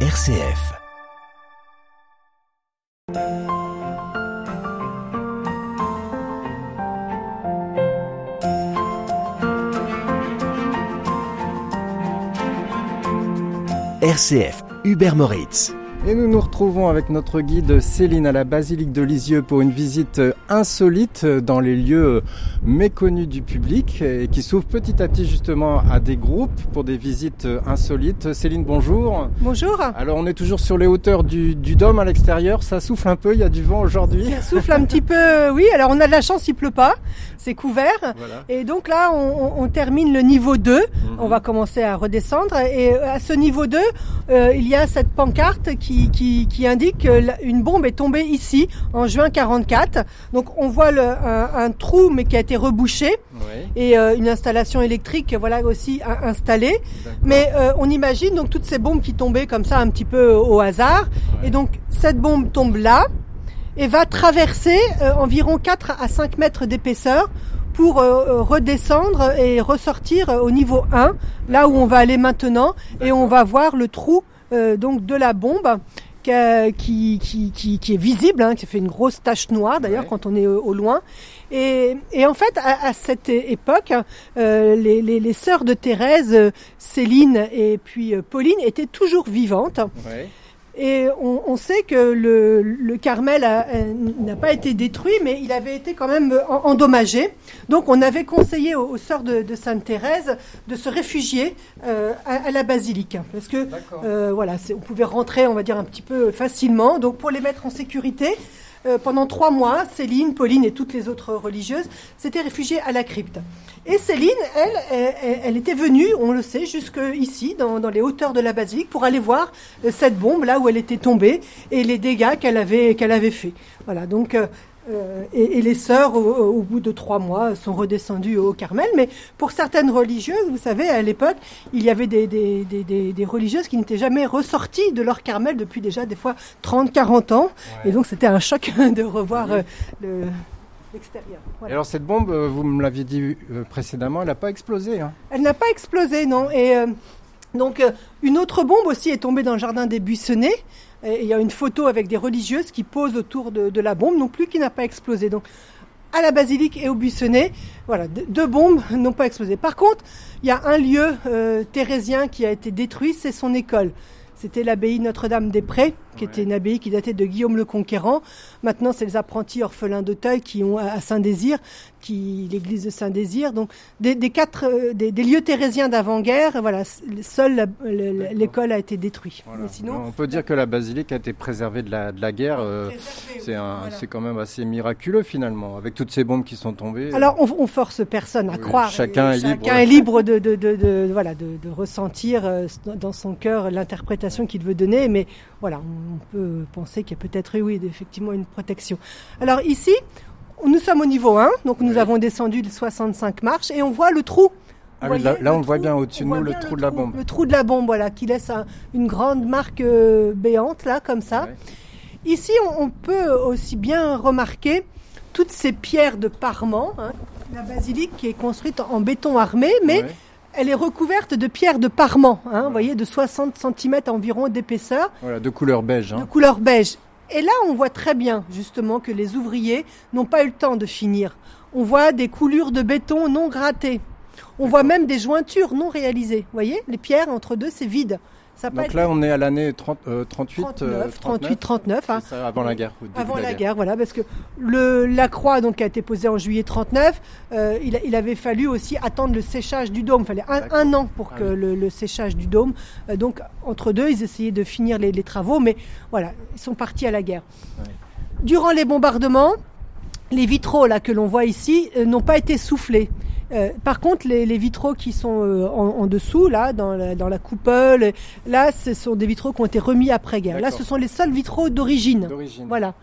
RCF. RCF, Hubert Moritz. Et nous nous retrouvons avec notre guide Céline à la basilique de Lisieux pour une visite insolite dans les lieux méconnus du public et qui s'ouvre petit à petit justement à des groupes pour des visites insolites. Céline, bonjour. Bonjour. Alors on est toujours sur les hauteurs du, du dôme à l'extérieur. Ça souffle un peu, il y a du vent aujourd'hui. Ça souffle un petit peu, oui. Alors on a de la chance, il pleut pas. C'est couvert. Voilà. Et donc là, on, on termine le niveau 2. Mhm. On va commencer à redescendre. Et à ce niveau 2, euh, il y a cette pancarte qui, qui, qui indique que la- une bombe est tombée ici en juin 44. Donc on voit le, un, un trou mais qui a été rebouché Oui. et euh, une installation électrique voilà aussi in- installée. Mais euh, on imagine donc toutes ces bombes qui tombaient comme ça un petit peu au hasard. Ouais. Et donc cette bombe tombe là et va traverser euh, environ 4 à 5 mètres d'épaisseur pour euh, euh, redescendre et ressortir euh, au niveau 1, là où on va aller maintenant, et on va voir le trou euh, donc de la bombe qui, qui, qui, qui est visible, hein, qui fait une grosse tache noire d'ailleurs Ouais. quand on est au, au loin. Et, et en fait, à, à cette époque, euh, les, les, les sœurs de Thérèse, euh, Céline et puis euh, Pauline, étaient toujours vivantes. Ouais. Et on, on sait que le, le Carmel euh, n'a pas été détruit, mais il avait été quand même en- endommagé. Donc on avait conseillé aux, aux sœurs de, de Sainte Thérèse de se réfugier euh, à, à la basilique, parce que euh, voilà, on pouvait rentrer, on va dire un petit peu facilement. Donc pour les mettre en sécurité, euh, pendant trois mois, Céline, Pauline et toutes les autres religieuses s'étaient réfugiées à la crypte. Et Céline, elle, elle, était venue, on le sait, jusque ici, dans, les hauteurs de la basilique, pour aller voir euh, cette bombe là où elle était tombée et les dégâts qu'elle avait qu'elle avait fait. Voilà, donc. Euh, euh, et, et les sœurs, au, au bout de trois mois, sont redescendues au Carmel. Mais pour certaines religieuses, vous savez, à l'époque, il y avait des, des, des, des, des religieuses qui n'étaient jamais ressorties de leur Carmel depuis déjà des fois 30, 40 ans. Ouais. Et donc c'était un choc de revoir euh, le- l'extérieur. Et alors cette bombe, euh, vous me l'aviez dit euh, précédemment, elle n'a pas explosé. Hein? Elle n'a pas explosé, non. Et euh, donc euh, une autre bombe aussi est tombée dans le jardin des Buissonnets. Et il y a une photo avec des religieuses qui posent autour de, de la bombe, non plus qui n'a pas explosé. Donc à la basilique et au Buissonnet, voilà, deux bombes n'ont pas explosé. Par contre, il y a un lieu euh, thérésien qui a été détruit, c'est son école. C'était l'abbaye Notre-Dame-des-Prés, qui Ouais. était une abbaye qui datait de Guillaume le Conquérant. Maintenant, c'est les apprentis orphelins d'Auteuil qui ont à Saint-Désir, qui l'église de Saint-Désir. Donc, des, des quatre, euh, des, des lieux thérésiens d'avant-guerre, voilà, seule l'école a été détruite. Voilà. Mais sinon, On peut dire que la basilique a été préservée de la, de la guerre. euh, c'est voilà. quand même assez miraculeux finalement, avec toutes ces bombes qui sont tombées. Alors, on, on force personne à Oui, croire. chacun est libre. Chacun est libre de, de, de, voilà, de, de ressentir euh, dans son cœur l'interprétation qu'il veut donner. Mais voilà, on peut penser qu'il y a peut-être, oui, effectivement, une protection. Alors ici, nous sommes au niveau 1, donc nous Oui. avons descendu de 65 marches et on voit le trou. Ah oui, là, on le voit bien au-dessus de nous, le trou de la bombe. Le trou de la bombe, voilà, qui laisse un- une grande marque euh, béante, là, comme ça. Ici, on, on peut aussi bien remarquer toutes ces pierres de parement. hein. La basilique qui est construite en béton armé, mais elle est recouverte de pierres de parement, hein, vous voyez, de 60 cm environ d'épaisseur, Voilà, de couleur beige. de Hein. couleur beige. Et là, on voit très bien, justement, que les ouvriers n'ont pas eu le temps de finir. On voit des coulures de béton non grattées. On voit même des jointures non réalisées. Vous voyez, les pierres entre deux, c'est vide. Ça Donc là, on est à l'année 30, euh, 38, 39, euh, 38, 39. hein. C'est ça, avant la guerre. Avant la guerre, voilà, parce que le, la croix donc, qui a été posée en juillet 39, euh, il, avait fallu aussi attendre le séchage du dôme. Il fallait un, an pour Ah que oui. le, le séchage du dôme. euh, donc, entre deux, ils essayaient de finir les, les travaux, mais voilà, ils sont partis à la guerre. Durant les bombardements, les vitraux là que l'on voit ici euh, n'ont pas été soufflés. Euh, par contre, les, les vitraux qui sont euh, en, en dessous, là, dans la, dans la coupole, là, ce sont des vitraux qui ont été remis après-guerre. Là, ce sont les seuls vitraux d'origine. D'origine. Voilà.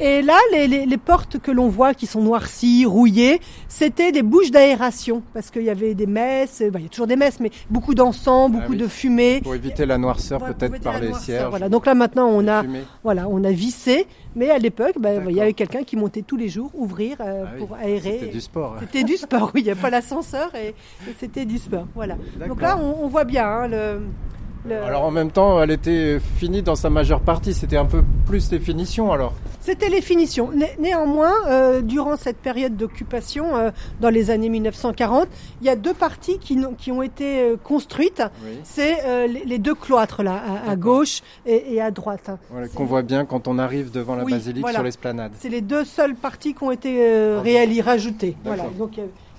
Et là, les, les- les portes que l'on voit qui sont noircies, rouillées, c'était des bouches d'aération parce qu'il y avait des messes, euh, bah, il y a toujours des messes, mais beaucoup d'encens, beaucoup Ah oui. de fumée. Pour éviter la noirceur, peut-être par les noirceur, cierges. Voilà. Donc là maintenant on a, fumée. voilà, on a vissé, mais à l'époque, bah, il y avait quelqu'un qui montait tous les jours ouvrir euh, Ah oui, pour aérer. C'était du sport. C'était du sport, oui, il n'y a pas l'ascenseur et, et c'était du sport. Voilà. Donc là, on, on voit bien hein, le, le- Alors en même temps, elle était finie dans sa majeure partie. C'était un peu plus les finitions alors. C'était les finitions. Né- néanmoins, euh, durant cette période d'occupation, euh, dans les années 1940, il y a deux parties qui, ont été euh, construites. Oui. C'est euh, les, les deux cloîtres là, à, gauche et, et à droite. Voilà, qu'on voit bien quand on arrive devant la Oui, basilique voilà. sur l'esplanade. C'est les deux seules parties qui ont été réalisées, rajoutées. Voilà. Donc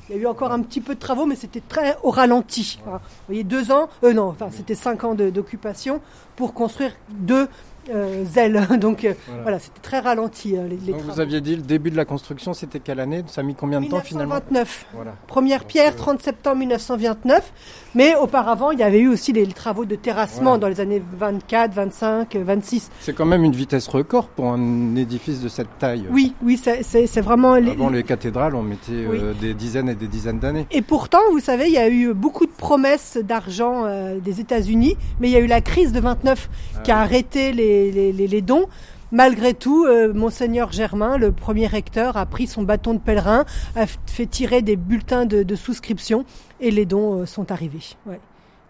il y a- eu encore un petit peu de travaux, mais c'était très au ralenti. Voilà. Vous voyez, deux ans, euh, non, enfin c'était cinq ans d'occupation pour construire deux euh. Donc euh, Voilà. voilà, c'était très ralenti euh, les, les Donc vous aviez dit le début de la construction, c'était quelle année? Ça a mis combien de temps finalement? 1929. Voilà. Première pierre, 30 septembre 1929. Mais auparavant, il y avait eu aussi les travaux de terrassement Ouais. dans les années 24, 25, euh, 26. C'est quand même une vitesse record pour un édifice de cette taille. Oui, oui, c'est- vraiment... Avant les cathédrales, on mettait Oui. euh, des dizaines et des dizaines d'années. Et pourtant, vous savez, il y a eu beaucoup de promesses d'argent euh, des États-Unis, mais il y a eu la crise de 29 qui a arrêté les, les, les- les dons. Malgré tout, euh, monseigneur Germain, le premier recteur, a pris son bâton de pèlerin, a fait tirer des bulletins de, de souscription et les dons euh, sont arrivés. Ouais.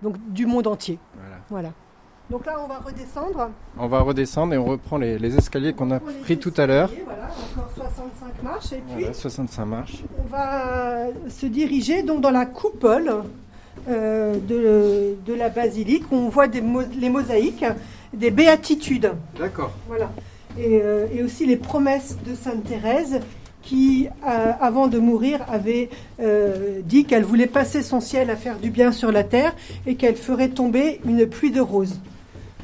Donc du monde entier. Voilà. Voilà. Donc là, on va redescendre. On va redescendre et on reprend les, les escaliers qu'on a pris tout à l'heure. Voilà, encore 65 marches. Et puis, Voilà, 65 marches. on va se diriger donc dans la coupole euh, de, de la basilique où on voit des les mosaïques des béatitudes. D'accord. Voilà. Et, euh, et aussi les promesses de Sainte Thérèse qui, euh, avant de mourir, avait euh, dit qu'elle voulait passer son ciel à faire du bien sur la terre et qu'elle ferait tomber une pluie de roses.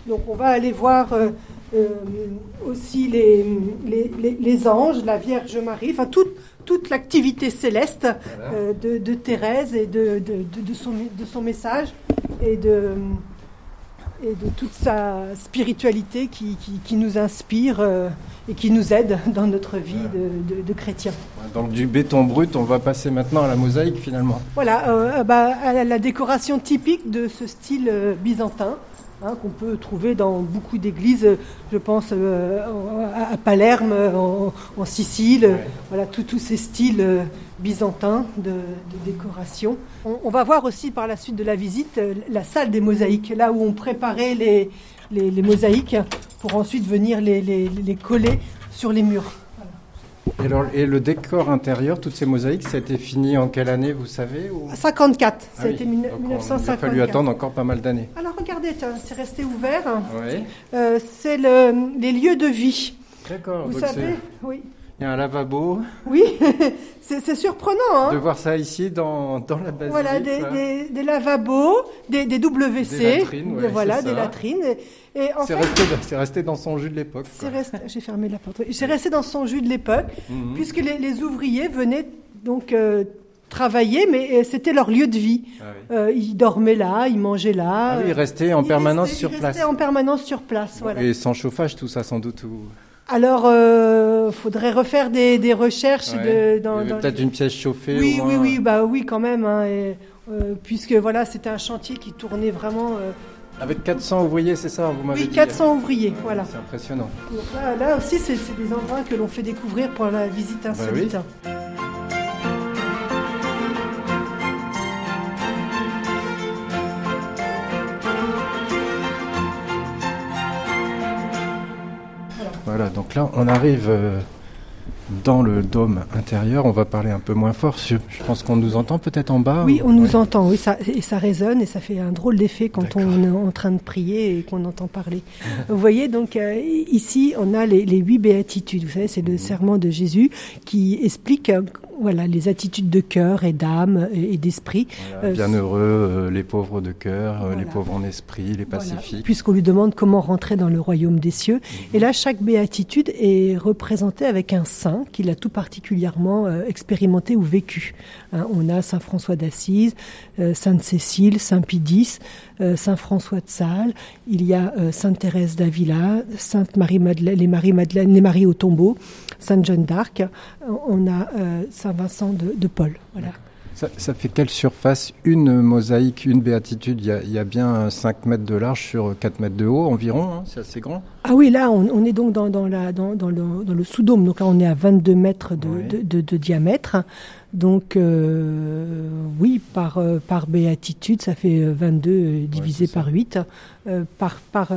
Donc on va aller voir aussi les, les, les- les anges, la Vierge Marie, enfin toute, toute l'activité céleste Voilà. de, de Thérèse et de, de, de- de son, de son message et de, et de toute sa spiritualité qui, qui, qui nous inspire euh, et qui nous aide dans notre vie de, de, de chrétiens. Donc du béton brut, on va passer maintenant à la mosaïque finalement. Voilà, euh, bah, à la, la décoration typique de ce style euh, byzantin. Hein, qu'on peut trouver dans beaucoup d'églises, je pense euh, à, Palerme, en, en Sicile, Ouais. voilà tous ces styles euh, byzantins de, de décoration. On, on va voir aussi par la suite de la visite euh, la salle des mosaïques, là où on préparait les, les, les mosaïques pour ensuite venir les, les coller sur les murs. Et, alors, et le décor intérieur, toutes ces mosaïques, ça a été fini en quelle année, vous savez ou... 54, ça Ah a oui. été mille- Donc, on- Il a 1954. fallu attendre encore pas mal d'années. Alors regardez, c'est resté ouvert. Oui. Euh, c'est le- les lieux de vie. D'accord. Vous savez, oui, Il y a un lavabo. oui, c'est surprenant. Hein De voir ça ici dans, dans la basilique. voilà, des, là. des, des lavabos, des, des WC, Des latrines, ouais, voilà, des latrines. Et, et C'est resté, dans son jus de l'époque. j'ai fermé la porte. C'est resté dans son jus de l'époque, Mhm. puisque les, les ouvriers venaient donc euh, travailler, mais euh, c'était leur lieu de vie. Ah oui. Euh, ils dormaient là, ils mangeaient là. Ah oui, il euh, restait en ils permanence restaient- sur ils place. restaient en permanence sur place, voilà. Et sans chauffage, tout ça sans doute. Ou... Alors, euh, faudrait refaire des, des recherches Ouais. de, dans, peut-être les- une pièce chauffée. Oui, oui, oui, bah oui, quand même, hein, et, euh, puisque voilà, c'était un chantier qui tournait vraiment. euh, Avec 400 ouvriers, c'est ça, vous m'avez oui, dit 400 ouvriers, voilà. C'est impressionnant. Donc là, là aussi, c'est des endroits que l'on fait découvrir pour la visite insolite. Bah Voilà, donc là, on arrive euh, dans le dôme intérieur. On va parler un peu moins fort. Je, je pense qu'on nous entend peut-être en bas. Oui, ou- on nous entend, oui, ça, et ça résonne et ça fait un drôle d'effet quand on est en train de prier et qu'on entend parler. Vous voyez, donc euh, ici, on a les, les huit béatitudes. Vous savez, c'est Mhm. le serment de Jésus qui explique euh, voilà, les attitudes de cœur et d'âme et, et d'esprit. Voilà, Euh, Bienheureux euh, les pauvres de cœur, euh, les pauvres en esprit, les Voilà, pacifiques. Puisqu'on lui demande comment rentrer dans le royaume des cieux. Mhm. Et là, chaque béatitude est représentée avec un saint qui l'a tout particulièrement expérimenté ou vécu. Hein, on a Saint François d'Assise, Sainte Cécile, Saint Pidis, Saint François de Sales. Il y a Sainte Thérèse d'Avila, Sainte Marie Madeleine, les Marie Madeleine, les Maries au tombeau, Sainte Jeanne d'Arc. On a euh, Saint Vincent de, de Paul. Voilà. Ça, ça, fait quelle surface? Une mosaïque, une béatitude, il y, a, il y, a, bien 5 mètres de large sur 4 mètres de haut environ, hein, c'est assez grand? Ah oui, là on, on est donc dans, dans, la, dans, dans le, dans le sous-dôme, donc là on est à 22 mètres de, oui. de, de, de diamètre. Donc euh, oui, par, euh, par béatitude, ça fait 22 euh, divisé ouais, par 8, euh, par, par,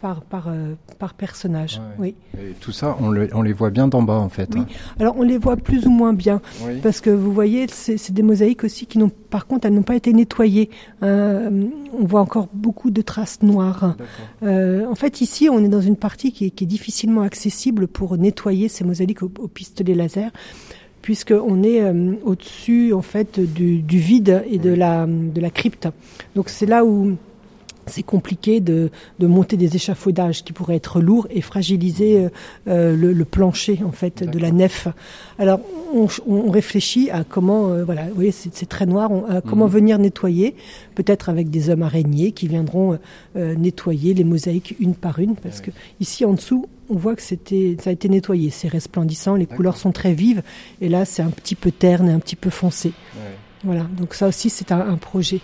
par, par, euh, par personnage. Ouais. Oui. Et tout ça, on, le, on, les voit bien d'en bas en fait. Oui. Hein. Alors on les voit plus ou moins bien oui. parce que vous voyez, c'est des mosaïques aussi qui n'ont, par contre, elles n'ont pas été nettoyées. Euh, on voit encore beaucoup de traces noires. Euh, en fait, ici, on est dans une partie qui est, qui est difficilement accessible pour nettoyer ces mosaïques au, au pistolet laser puisqu'on est euh, au-dessus en fait du, du, vide et de la, de la crypte. Donc c'est là où c'est compliqué de, de, monter des échafaudages qui pourraient être lourds et fragiliser euh, euh, le, le, plancher en fait de la nef. Alors on, on réfléchit à comment, euh, voilà, vous voyez, c'est très noir, on, à comment mmh. venir nettoyer, peut-être avec des hommes araignées qui viendront euh, nettoyer les mosaïques une par une, parce que ici en dessous on voit que c'était, ça a été nettoyé, c'est resplendissant, les couleurs sont très vives, et là c'est un petit peu terne et un petit peu foncé. Ouais. Voilà, donc ça aussi c'est un, un projet.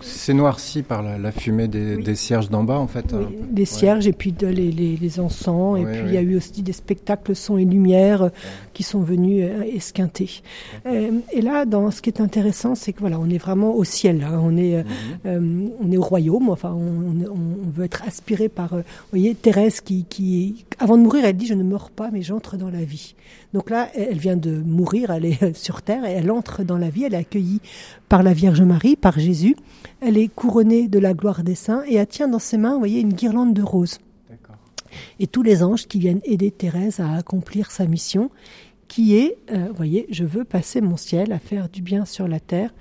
C'est noirci par la, la fumée des, oui. des, cierges d'en bas, en fait. Oui, des cierges ouais. et puis de, les, les, les, encens. Et puis il y a eu aussi des spectacles son et lumière ouais. qui sont venus euh, esquinter. Euh, et là, dans ce qui est intéressant, c'est que voilà, on est vraiment au ciel. Hein. On est, euh, on est au royaume. Enfin, on, on, on veut être aspiré par. Euh, vous voyez, Thérèse qui, qui, avant de mourir, elle dit :« Je ne meurs pas, mais j'entre dans la vie. » Donc là, elle vient de mourir, elle est sur terre et elle entre dans la vie, elle est accueillie par la Vierge Marie, par Jésus. Elle est couronnée de la gloire des saints et elle tient dans ses mains, vous voyez, une guirlande de roses. Et tous les anges qui viennent aider Thérèse à accomplir sa mission, qui est, euh, vous voyez, je veux passer mon ciel à faire du bien sur la terre,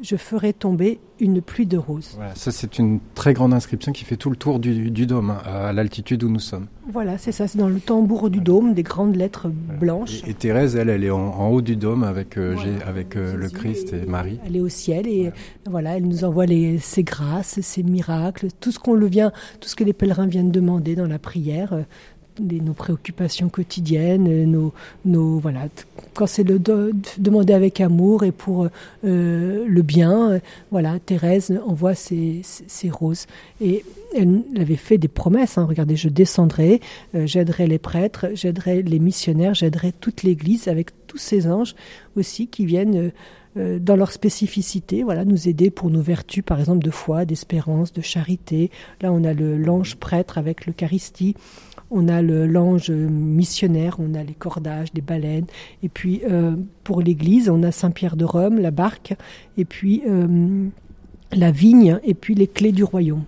je ferai tomber une pluie de roses. Voilà, ça c'est une très grande inscription qui fait tout le tour du, du dôme, hein, à l'altitude où nous sommes. Voilà, c'est ça, c'est dans le tambour du dôme, des grandes lettres blanches. Et, et Thérèse, elle, elle est en, en, haut du dôme avec, euh, voilà. avec euh, le Christ et Marie. Elle est au ciel et voilà, voilà elle nous envoie les, ses grâces, ses miracles, tout ce qu'on le vient, tout ce que les pèlerins viennent demander dans la prière, les, nos préoccupations quotidiennes, nos, nos voilà, quand c'est de, demander avec amour et pour euh, le bien, euh, voilà, Thérèse envoie ses, ses, roses et elle avait fait des promesses. Hein, regardez, je descendrai, euh, j'aiderai les prêtres, j'aiderai les missionnaires, j'aiderai toute l'Église avec tous ces anges aussi qui viennent dans leur spécificité, voilà, nous aider pour nos vertus, par exemple, de foi, d'espérance, de charité. Là, on a le l'ange prêtre avec l'Eucharistie, on a l'ange missionnaire, on a les cordages, les baleines, et puis euh, pour l'Église, on a Saint Pierre de Rome, la barque, et puis euh, la vigne, et puis les clés du royaume.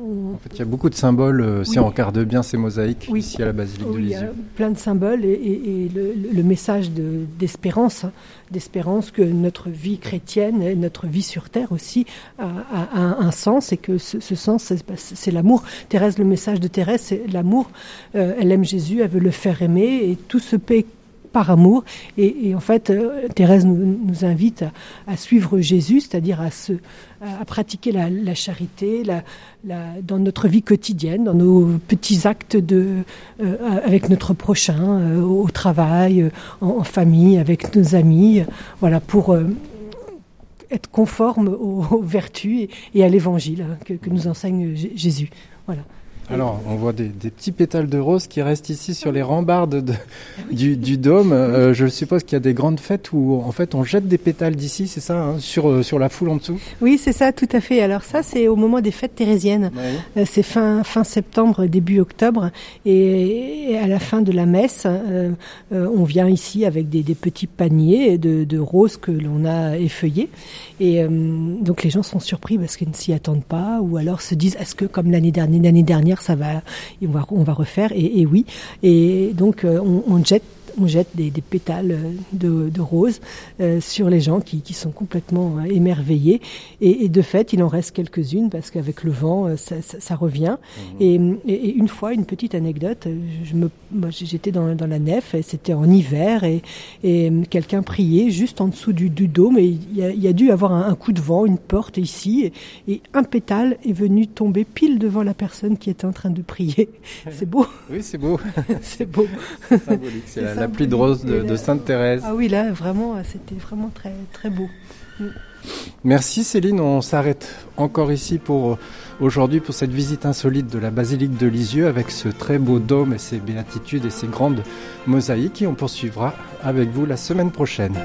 En fait, il y a beaucoup de symboles, euh, si on regarde bien ces mosaïques oui. ici à la basilique oui, de Lisieux. Il y a plein de symboles et, et, et le, le, message d'espérance, de, d'espérance que notre vie chrétienne, notre vie sur terre aussi a, a, a un sens et que ce, ce sens, c'est l'amour. Thérèse, le message de Thérèse, c'est l'amour. Euh, elle aime Jésus, elle veut le faire aimer et tout se paie par amour. Et, en fait, euh, Thérèse nous, invite à, suivre Jésus, c'est-à-dire à, se, à, pratiquer la, charité dans notre vie quotidienne, dans nos petits actes de, euh, avec notre prochain, euh, au travail, euh, en, famille, avec nos amis, voilà, pour euh, être conforme aux, vertus et, et à l'évangile hein, que, que, nous enseigne Jésus. Voilà. Alors, on voit des, des, petits pétales de rose qui restent ici sur les rambardes de, du, du, dôme. Euh, je suppose qu'il y a des grandes fêtes où, en fait, on jette des pétales d'ici, c'est ça, hein, sur, euh, sur la foule en dessous? Oui, c'est ça, tout à fait. Alors ça, c'est au moment des fêtes thérésiennes. Euh, c'est fin, fin septembre, début octobre. Et, et, à la fin de la messe, euh, on vient ici avec des, des petits paniers de, de, roses que l'on a effeuillés. Et donc, les gens sont surpris parce qu'ils ne s'y attendent pas ou alors se disent, est-ce que, comme l'année dernière, l'année dernière, ça va, on va, refaire. Et, oui. Et donc, euh, on jette on jette des, des pétales de, de roses euh, sur les gens qui, qui, sont complètement euh, émerveillés. Et, et, de fait, il en reste quelques-unes parce qu'avec le vent, euh, ça, ça, ça revient. Mmh. Et, et, une fois, une petite anecdote, je me, j'étais dans, dans, la nef et c'était en hiver et, quelqu'un priait juste en dessous du, du dôme et il y, a, y, a, dû avoir un, un, coup de vent, une porte ici et, un pétale est venu tomber pile devant la personne qui était en train de prier. C'est beau. Oui, c'est beau. c'est beau. symbolique. C'est la, la la pluie de rose de, Sainte-Thérèse. Ah oui, là, vraiment, c'était vraiment très, très beau. Mm. Merci Céline, on s'arrête encore ici pour euh, aujourd'hui pour cette visite insolite de la basilique de Lisieux avec ce très beau dôme et ses béatitudes et ses grandes mosaïques et on poursuivra avec vous la semaine prochaine.